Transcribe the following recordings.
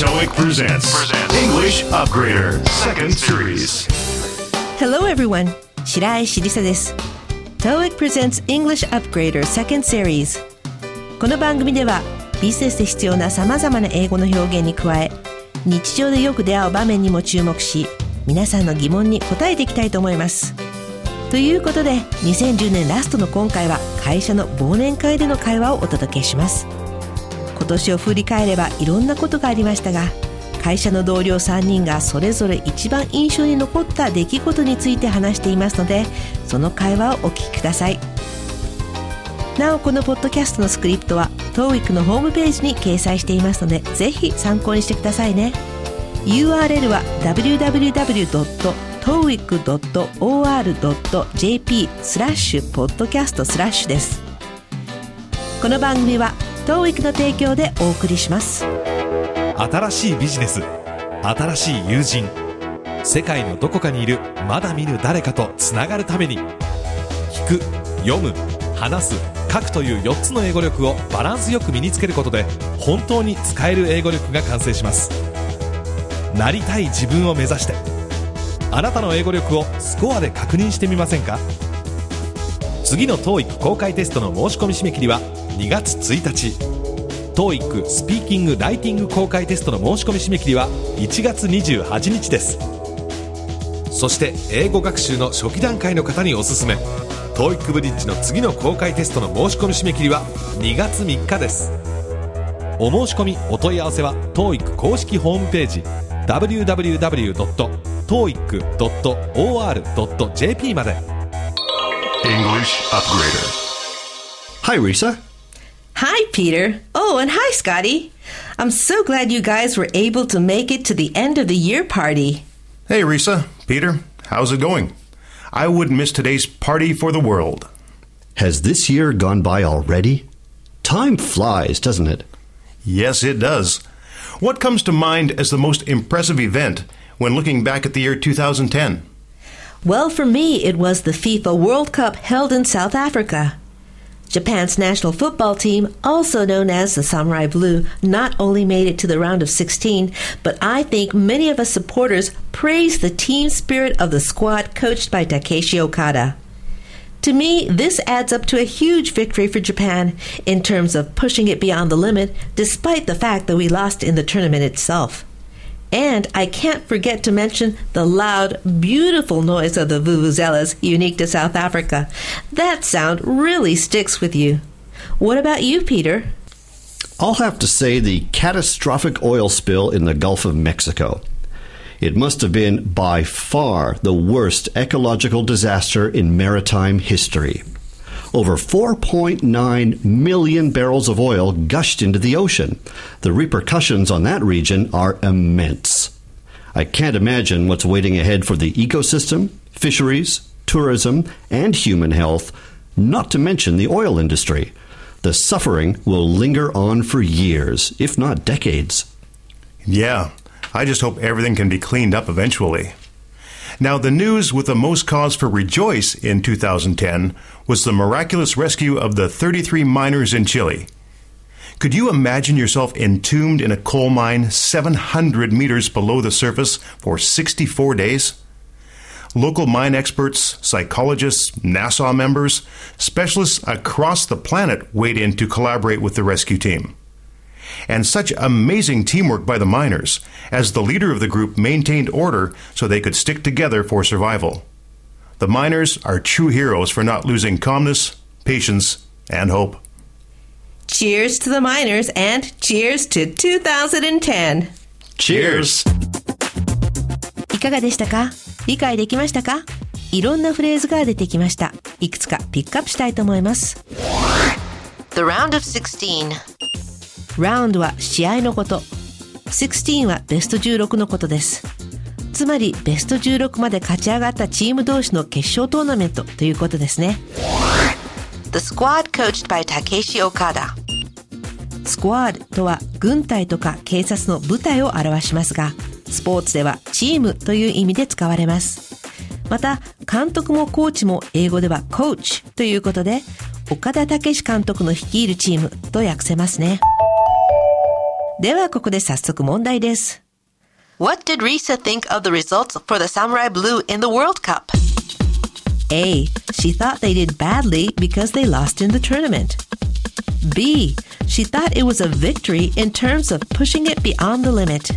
TOEIC presents English Upgrader Second Series. Hello everyone. 白石りさです TOEIC presents English Upgrader Second Series. この番組ではビジネスで必要なさまざまな英語の表現に加え日常でよく出会う場面にも注目し皆さんの疑問に答えていきたいと思います。ということで2010年ラストの今回は会社の忘年会での会話をお届けします。今年を振り返ればいろんなことがありましたが会社の同僚3人がそれぞれ一番印象に残った出来事について話していますのでその会話をお聞きください。なおこのポッドキャストのスクリプトは TOEIC のホームページに掲載していますのでぜひ参考にしてくださいね。URL は www.toeic.or.jp スラッシュポッドキャストスラッシュです。この番組は TOEIC の提供でお送りします。新しいビジネス新しい友人。世界のどこかにいるまだ見ぬ誰かとつながるために。聞く読む話す書くという4つの英語力をバランスよく身につけることで本当に使える英語力が完成します。なりたい自分を目指して。あなたの英語力をスコアで確認してみませんか？次の TOEIC 公開テストの申し込み締め切りは2月1日。TOEIC スピーキング・ライティング公開テストの申し込み締め切りは1月28日です。そして英語学習の初期段階の方におすすめ。TOEIC ブリッジの次の公開テストの申し込み締め切りは2月3日です。お申し込みお問い合わせは TOEIC 公式ホームページ www.toeic.or.jp まで。English Upgrader. Hi, Risa. Hi, Peter. Oh, and hi, Scotty. I'm so glad you guys were able to make it to the end of the year party. Hey, Risa, Peter, how's it going? I wouldn't miss today's party for the world. Has this year gone by already? Time flies, doesn't it? Yes, it does. What comes to mind as the most impressive event when looking back at the year 2010? Well, for me, it was the FIFA World Cup held in South Africa. Japan's national football team, also known as the Samurai Blue, not only made it to the round of 16, but I think many of us supporters praised the team spirit of the squad coached by Takeshi Okada. To me, this adds up to a huge victory for Japan in terms of pushing it beyond the limit, despite the fact that we lost in the tournament itself. And I can't forget to mention the loud, beautiful noise of the vuvuzelas unique to South Africa. That sound really sticks with you. What about you, Peter? I'll have to say the catastrophic oil spill in the Gulf of Mexico. It must have been by far the worst ecological disaster in maritime history. Over 4.9 million barrels of oil gushed into the ocean. The repercussions on that region are immense. I can't imagine what's waiting ahead for the ecosystem, fisheries, tourism, and human health, not to mention the oil industry. The suffering will linger on for years, if not decades. Yeah, I just hope everything can be cleaned up eventually. Now, the news with the most cause for rejoice in 2010 was the miraculous rescue of the 33 miners in Chile. Could you imagine yourself entombed in a coal mine 700 meters below the surface for 64 days? Local mine experts, psychologists, NASA members, specialists across the planet weighed in to collaborate with the rescue team And such amazing teamwork by the miners, as the leader of the group maintained order so they could stick together for survival. The miners are true heroes for not losing calmness, patience, and hope. Cheers to the miners and cheers to 2010! Cheers! いかがでしたか理解できましたかいろんなフレーズが出てきました。いくつかピックアップしたいと思います。 The round of 16. ラウンドは試合のこと。16はベスト16のことです。つまりベスト16まで勝ち上がったチーム同士の決勝トーナメントということですね。The squad coached by Takeshi Okada. スコアードとは軍隊とか警察の部隊を表しますが、スポーツではチームという意味で使われます。また、監督もコーチも英語ではコーチということで、岡田武史監督の率いるチームと訳せますね。ではここで早速問題です。 What did Risa think of the results for the Samurai Blue in the World Cup? A. She thought they did badly because they lost in the tournament. B. She thought it was a victory in terms of pushing it beyond the limit.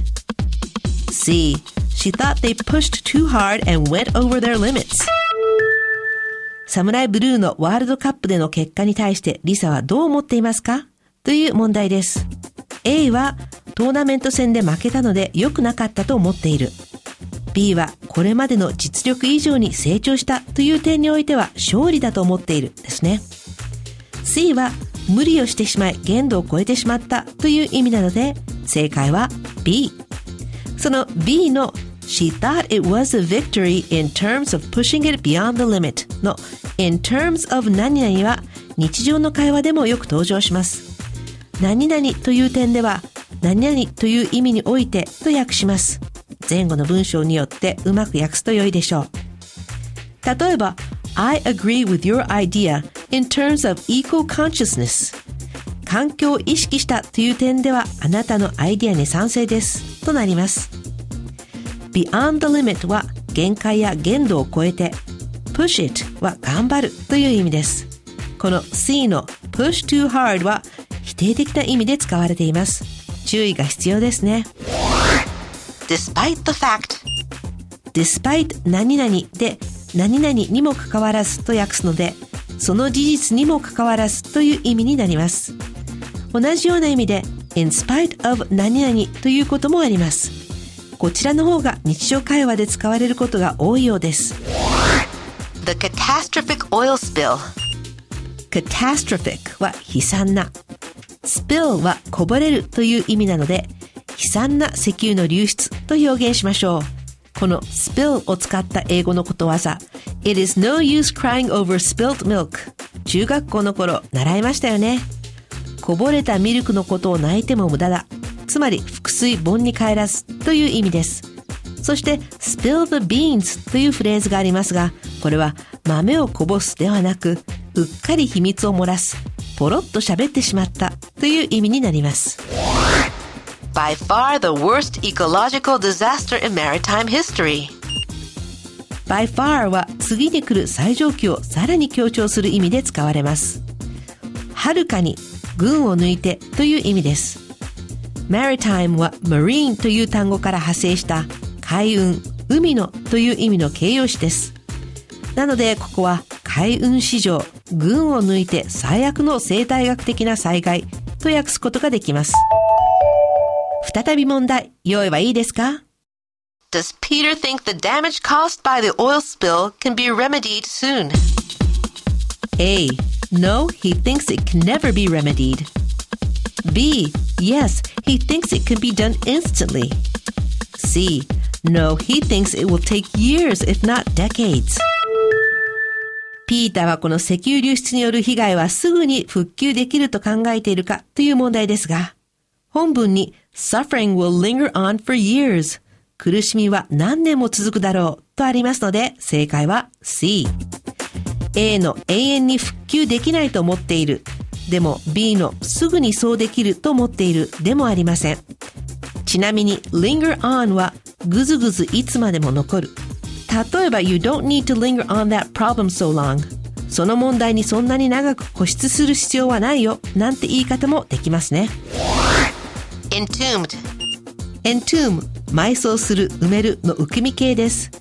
C. She thought they pushed too hard and went over their limits. サムライブルーのワールドカップでの結果に対してリサはどう思っていますかという問題です。 A はトーナメント戦で負けたので良くなかったと思っている。B はこれまでの実力以上に成長したという点においては勝利だと思っているですね。C は無理をしてしまい限度を超えてしまったという意味なので正解は B。その B の She thought it was a victory in terms of pushing it beyond the limit の in terms of 何々は日常の会話でもよく登場します。何々という点では何々という意味においてと訳します。前後の文章によってうまく訳すと良いでしょう。例えば、I agree with your idea in terms of eco consciousness. 環境を意識したという点ではあなたのアイデアに賛成ですとなります。beyond the limit は限界や限度を超えて push it は頑張るという意味です。この C の push too hard は否定的な意味で使われています。注意が必要ですね。Despite the fact, despite 何々で何々にもかかわらずと訳すので、その事実にもかかわらずという意味になります。同じような意味で in spite of 何々ということもあります。こちらの方が日常会話で使われることが多いようです。the catastrophic oil spill. catastrophic は悲惨な。Spill はこぼれるという意味なので、悲惨な石油の流出と表現しましょう。この spill を使った英語のことわざ、It is no use crying over spilt milk。中学校の頃習いましたよね。こぼれたミルクのことを泣いても無駄だ。つまり、腹水盆に帰らずという意味です。そして、spill the beans というフレーズがありますが、これは豆をこぼすではなく、うっかり秘密を漏らす、ポロッと喋ってしまったという意味になります。By far the worst ecological disaster in maritime history. by far は次に来る最上級をさらに強調する意味で使われます。はるかに、群を抜いてという意味です。maritime は marine という単語から派生した海運、海のという意味の形容詞です。なので、ここは海運史上、群を抜いて最悪の生態学的な災害と訳すことができます。再び問題、用意はいいですか Does Peter think the damage caused by the oil spill can be remedied soon? A. No, he thinks it can never be remedied. B. Yes, he thinks it can be done instantly. C. No, he thinks it will take years, if not decades. ピーターはこの石油流出による被害はすぐに復旧できると考えているかという問題ですが、本文に suffering will linger on for years 苦しみは何年も続くだろうとありますので正解は C。A の永遠に復旧できないと思っている。でも B のすぐにそうできると思っているでもありません。ちなみに linger on はぐずぐずいつまでも残る。例えば You don't need to linger on that problem so long. その問題にそんなに長く固執する必要はないよ。なんて言い方もできますね。Entombed. entomb 埋葬する埋めるの受け身形です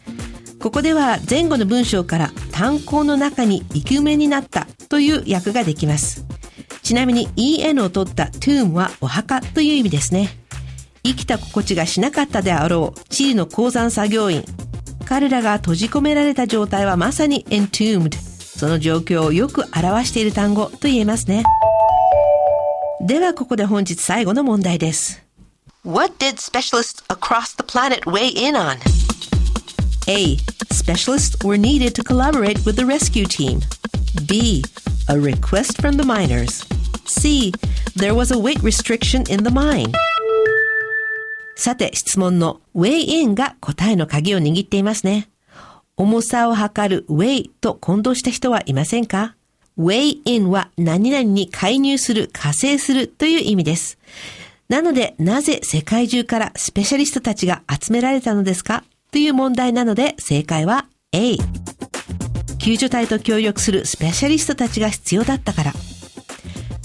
ここでは前後の文章から炭鉱の中に生き埋めになったという訳ができますちなみに en を取った tomb はお墓という意味ですね生きた心地がしなかったであろうチリの鉱山作業員彼らが閉じ込められた状態はまさに entombed その状況をよく表している単語と言えますねではここで本日最後の問題です What did specialists across the planet weigh in on? A. Specialists were needed to collaborate with the rescue team. B. A request from the miners. C. There was a weight restriction in the mine. さて、質問の weigh in が答えの鍵を握っていますね。重さを測る weigh と混同した人はいませんか ?weigh in は何々に介入する、加勢するという意味です。なので、なぜ世界中からスペシャリストたちが集められたのですか？という問題なので、正解は A。救助隊と協力するスペシャリストたちが必要だったから。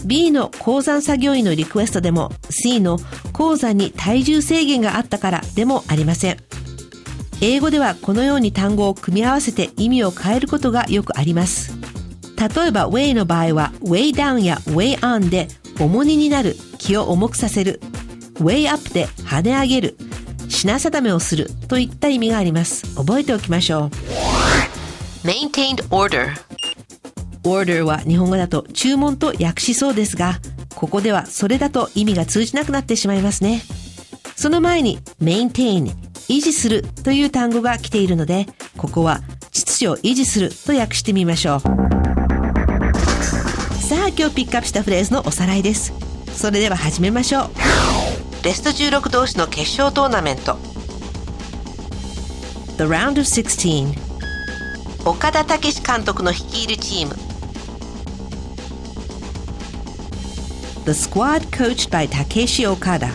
B の鉱山作業員のリクエストでも C の鉱山に体重制限があったからでもありません。英語ではこのように単語を組み合わせて意味を変えることがよくあります。例えば way の場合は way down や way on で重荷になる、気を重くさせる。way up で跳ね上げる、品定めをするといった意味があります。覚えておきましょう。maintained order, order は日本語だと注文と訳しそうですが、ここではそれだと意味が通じなくなってしまいますね。その前に maintain 維持するという単語が来ているので、ここは秩序を維持すると訳してみましょう。さあ今日ピックアップしたフレーズのおさらいです。それでは始めましょう。ベスト16同士の決勝トーナメント The round of 16岡田武史監督の率いるチーム The squad coached by Takeshi Okada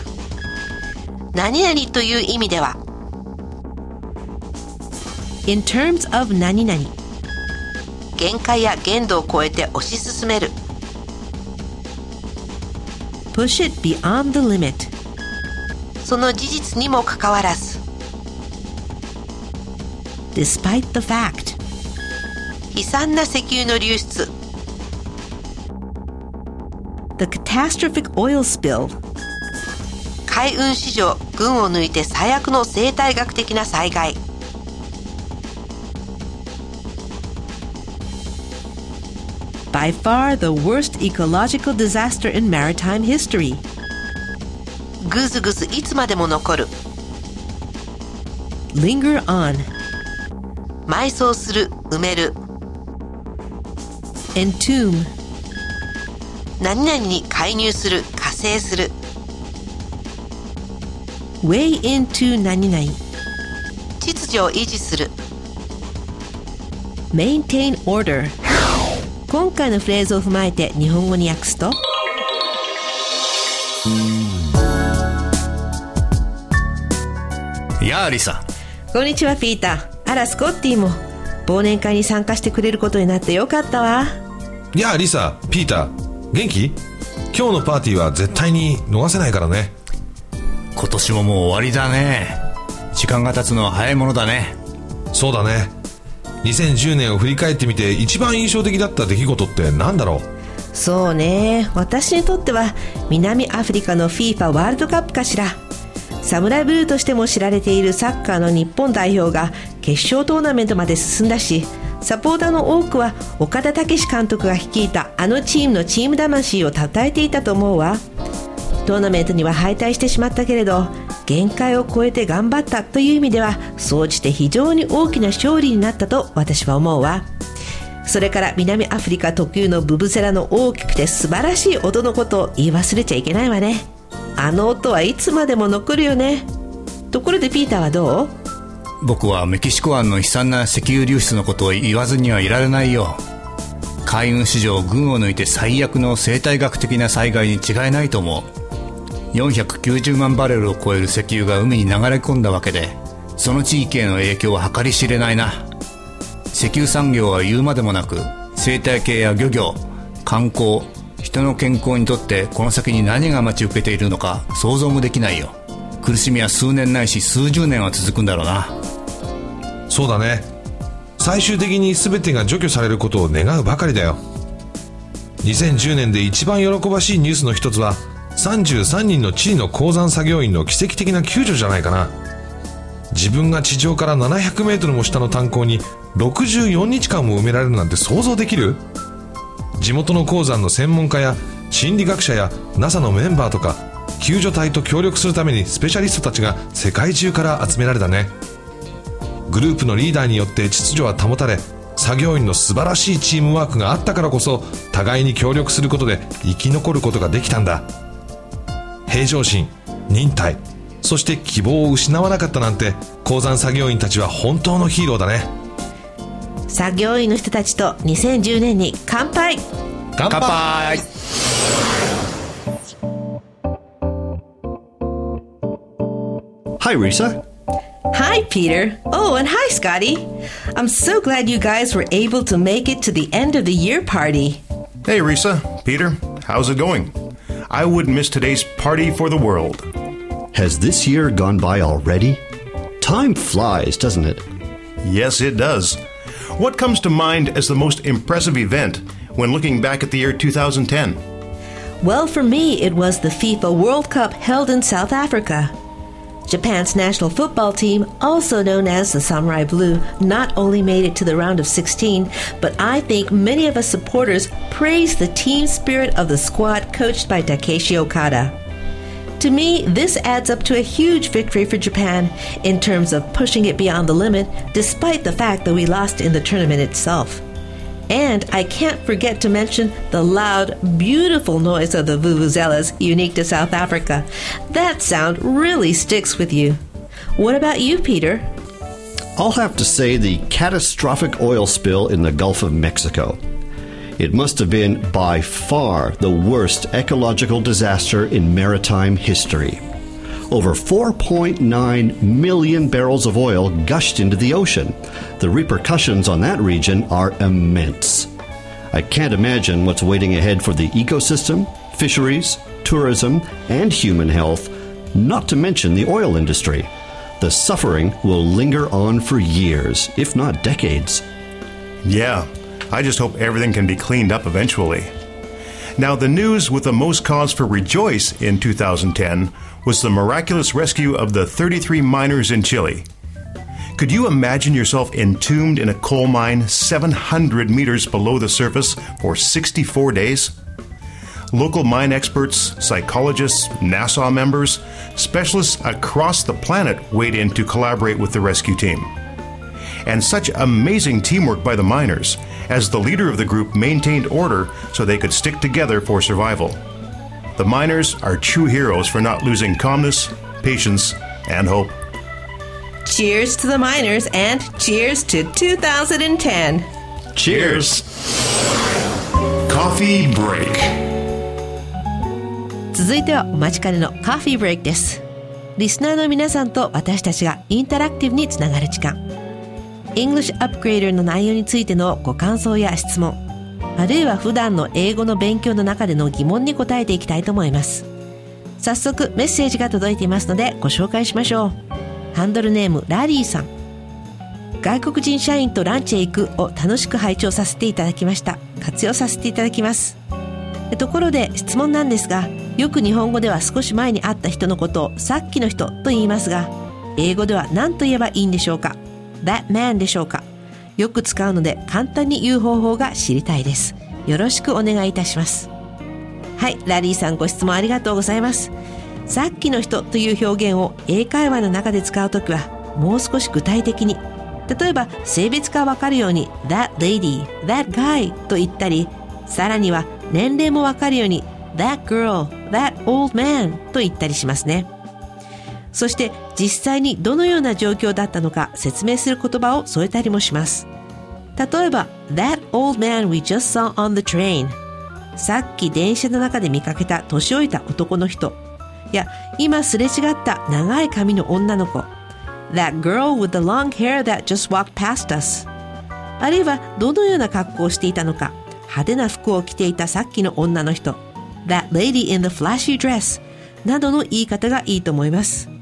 何々という意味では In terms of 何々限界や限度を超えて推し進める Push it beyond the limit その事実にもかかわらず Despite the fact 悲惨な石油の流出 The catastrophic oil spill 海運史上群を抜いて最悪の生態学的な災害 By far the worst ecological disaster in maritime history ぐずぐずいつまでも残る Linger on 埋葬する埋める Entomb 何々に介入する加勢する。Way into 何々。秩序を維持する。Maintain order 今回のフレーズを踏まえて日本語に訳すと。やあリサこんにちはピーター。あらスコッティも。忘年会に参加してくれることになってよかったわ。いやあリサピーター元気？今日のパーティーは絶対に逃せないからね。今年ももう終わりだね。時間が経つのは早いものだね。そうだね。2010年を振り返ってみて一番印象的だった出来事って何だろう？そうね。私にとっては南アフリカの FIFA ワールドカップかしら。サムライブルーとしても知られているサッカーの日本代表が決勝トーナメントまで進んだしサポーターの多くは岡田武史監督が率いたあのチームのチーム魂を称えていたと思うわ。トーナメントには敗退してしまったけれど限界を超えて頑張ったという意味では総じて非常に大きな勝利になったと私は思うわ。それから南アフリカ特有のブブゼラの大きくて素晴らしい音のことを言い忘れちゃいけないわね。あの音はいつまでも残るよね。ところでピーターはどう？僕はメキシコ湾の悲惨な石油流出のことを言わずにはいられないよ海運史上群を抜いて最悪の生態学的な災害に違いないと思う。490万バレルを超える石油が海に流れ込んだわけでその地域への影響は計り知れないな。石油産業は言うまでもなく生態系や漁業観光人の健康にとってこの先に何が待ち受けているのか想像もできないよ。苦しみは数年ないし数十年は続くんだろうな。そうだね。最終的に全てが除去されることを願うばかりだよ。2010年で一番喜ばしいニュースの一つは33人のチリの鉱山作業員の奇跡的な救助じゃないかな。自分が地上から700メートルも下の炭鉱に64日間も埋められるなんて想像できる？地元の鉱山の専門家や心理学者や NASA のメンバーとか救助隊と協力するためにスペシャリストたちが世界中から集められたね。グループのリーダーによって秩序は保たれ作業員の素晴らしいチームワークがあったからこそ互いに協力することで生き残ることができたんだ。平常心忍耐そして希望を失わなかったなんて鉱山作業員たちは本当のヒーローだね。作業員の人たちと2010年に乾杯。乾乾杯。Hi, Risa. Hi, Peter. Oh, and hi, Scotty. I'm so glad you guys were able to make it to the end of the year party. Hey, Risa, Peter, how's it going? I wouldn't miss today's party for the world. Has this year gone by already? Time flies, doesn't it? Yes, it does. What comes to mind as the most impressive event when looking back at the year 2010? Well, for me, it was the FIFA World Cup held in South Africa. Japan's national football team, also known as the Samurai Blue, not only made it to the round of 16, but I think many of us supporters praised the team spirit of the squad coached by Takeshi Okada. To me, this adds up to a huge victory for Japan in terms of pushing it beyond the limit, despite the fact that we lost in the tournament itself. And I can't forget to mention the loud, beautiful noise of the vuvuzelas unique to South Africa. That sound really sticks with you. What about you, Peter? I'll have to say the catastrophic oil spill in the Gulf of Mexico. It must have been by far the worst ecological disaster in maritime history. Over 4.9 million barrels of oil gushed into the ocean. The repercussions on that region are immense. I can't imagine what's waiting ahead for the ecosystem, fisheries, tourism, and human health, not to mention the oil industry. The suffering will linger on for years, if not decades. Yeah, I just hope everything can be cleaned up eventually. Now, the news with the most cause for rejoice in 2010 was the miraculous rescue of the 33 miners in Chile. Could you imagine yourself entombed in a coal mine 700 meters below the surface for 64 days? Local mine experts, psychologists, NASA members, specialists across the planet weighed in to collaborate with the rescue team. And such amazing teamwork by the miners, as the leader of the group maintained order so they could stick together for survival. The miners are true heroes for not losing calmness, patience, and hope. Cheers to the miners and cheers to 2010. Cheers! Coffee break. 続いてはお待ちかねのカフィーブレイクです。リスナーの皆さんと私たちがインタラクティブにつながる時間。 English Upgrader の内容についてのご感想や質問、あるいは普段の英語の勉強の中での疑問に答えていきたいと思います。早速メッセージが届いていますのでご紹介しましょう。ハンドルネームラリーさん。外国人社員とランチへ行くを楽しく拝聴させていただきました。活用させていただきます。ところで質問なんですが、よく日本語では少し前に会った人のことをさっきの人と言いますが、英語では何と言えばいいんでしょうか？?that man でしょうか？よく使うので簡単に言う方法が知りたいです。よろしくお願いいたします。はい、ラリーさんご質問ありがとうございます。さっきの人という表現を英会話の中で使うときはもう少し具体的に例えば性別がわかるように that lady, that guy と言ったりさらには年齢もわかるように that girl, that old man と言ったりしますね。そして実際にどのような状況だったのか説明する言葉を添えたりもします。例えば That old man we just saw on the train さっき電車の中で見かけた年老いた男の人。や今すれ違った長い髪の女の子。That girl with the long hair that just walked past us あるいはどのような格好をしていたのか。派手な服を着ていたさっきの女の人。That lady in the flashy dress などの言い方がいいと思います。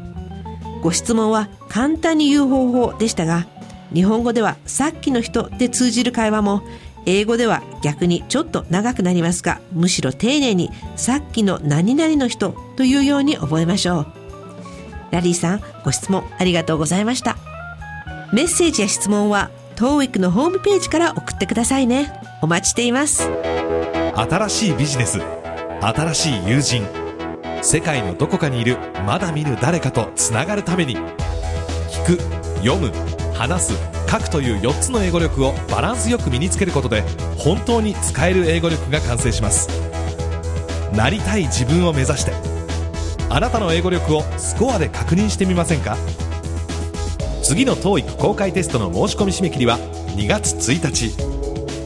ご質問は簡単に言う方法でしたが日本語ではさっきの人で通じる会話も英語では逆にちょっと長くなりますがむしろ丁寧にさっきの何々の人というように覚えましょう。ラリーさんご質問ありがとうございました。メッセージや質問は TOEIC のホームページから送ってくださいね。お待ちしています。新しいビジネス新しい友人。世界のどこかにいるまだ見ぬ誰かとつながるために。聞く読む話す書くという4つの英語力をバランスよく身につけることで本当に使える英語力が完成します。なりたい自分を目指して。あなたの英語力をスコアで確認してみませんか？次の TOEIC 公開テストの申し込み締め切りは2月1日。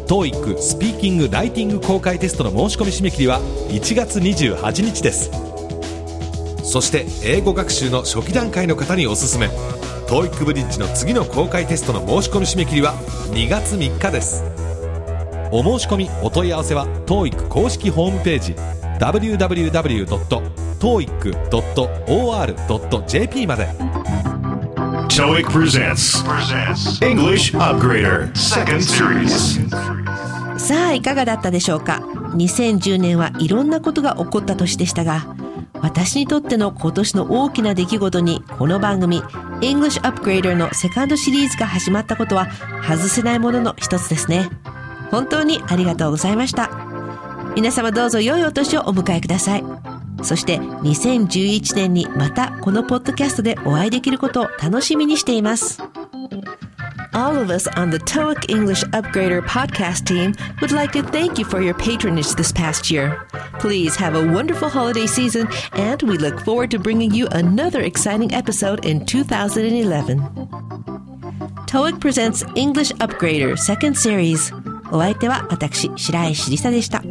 TOEIC スピーキング・ライティング公開テストの申し込み締め切りは1月28日です。そして英語学習の初期段階の方におすすめ。TOEIC ブリッジの次の公開テストの申し込み締め切りは2月3日です。お申し込みお問い合わせは TOEIC 公式ホームページ www.toeic.or.jp まで。TOEIC presents English Upgrader Second Series. さあいかがだったでしょうか？2010年はいろんなことが起こった年でしたが私にとっての今年の大きな出来事にこの番組 English Upgrader のセカンドシリーズが始まったことは外せないものの一つですね。本当にありがとうございました。皆様どうぞ良いお年をお迎えください。そして2011年にまたこのポッドキャストでお会いできることを楽しみにしています。All of us on the TOEIC English Upgrader podcast team would like to thank you for your patronage this past year. Please have a wonderful holiday season, and we look forward to bringing you another exciting episode in 2011. TOEIC presents English Upgrader Second Series. お相手は私、白石りさでした。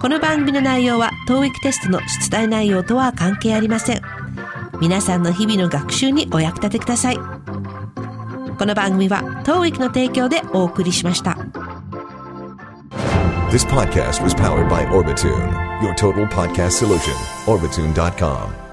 この番組の内容は TOEIC テストの出題内容とは関係ありません。皆さんの日々の学習にお役立てください。 この番組は TOEIC の提供でお送りしました。This podcast was powered by Orbitune, your total podcast solution. Orbitune.com.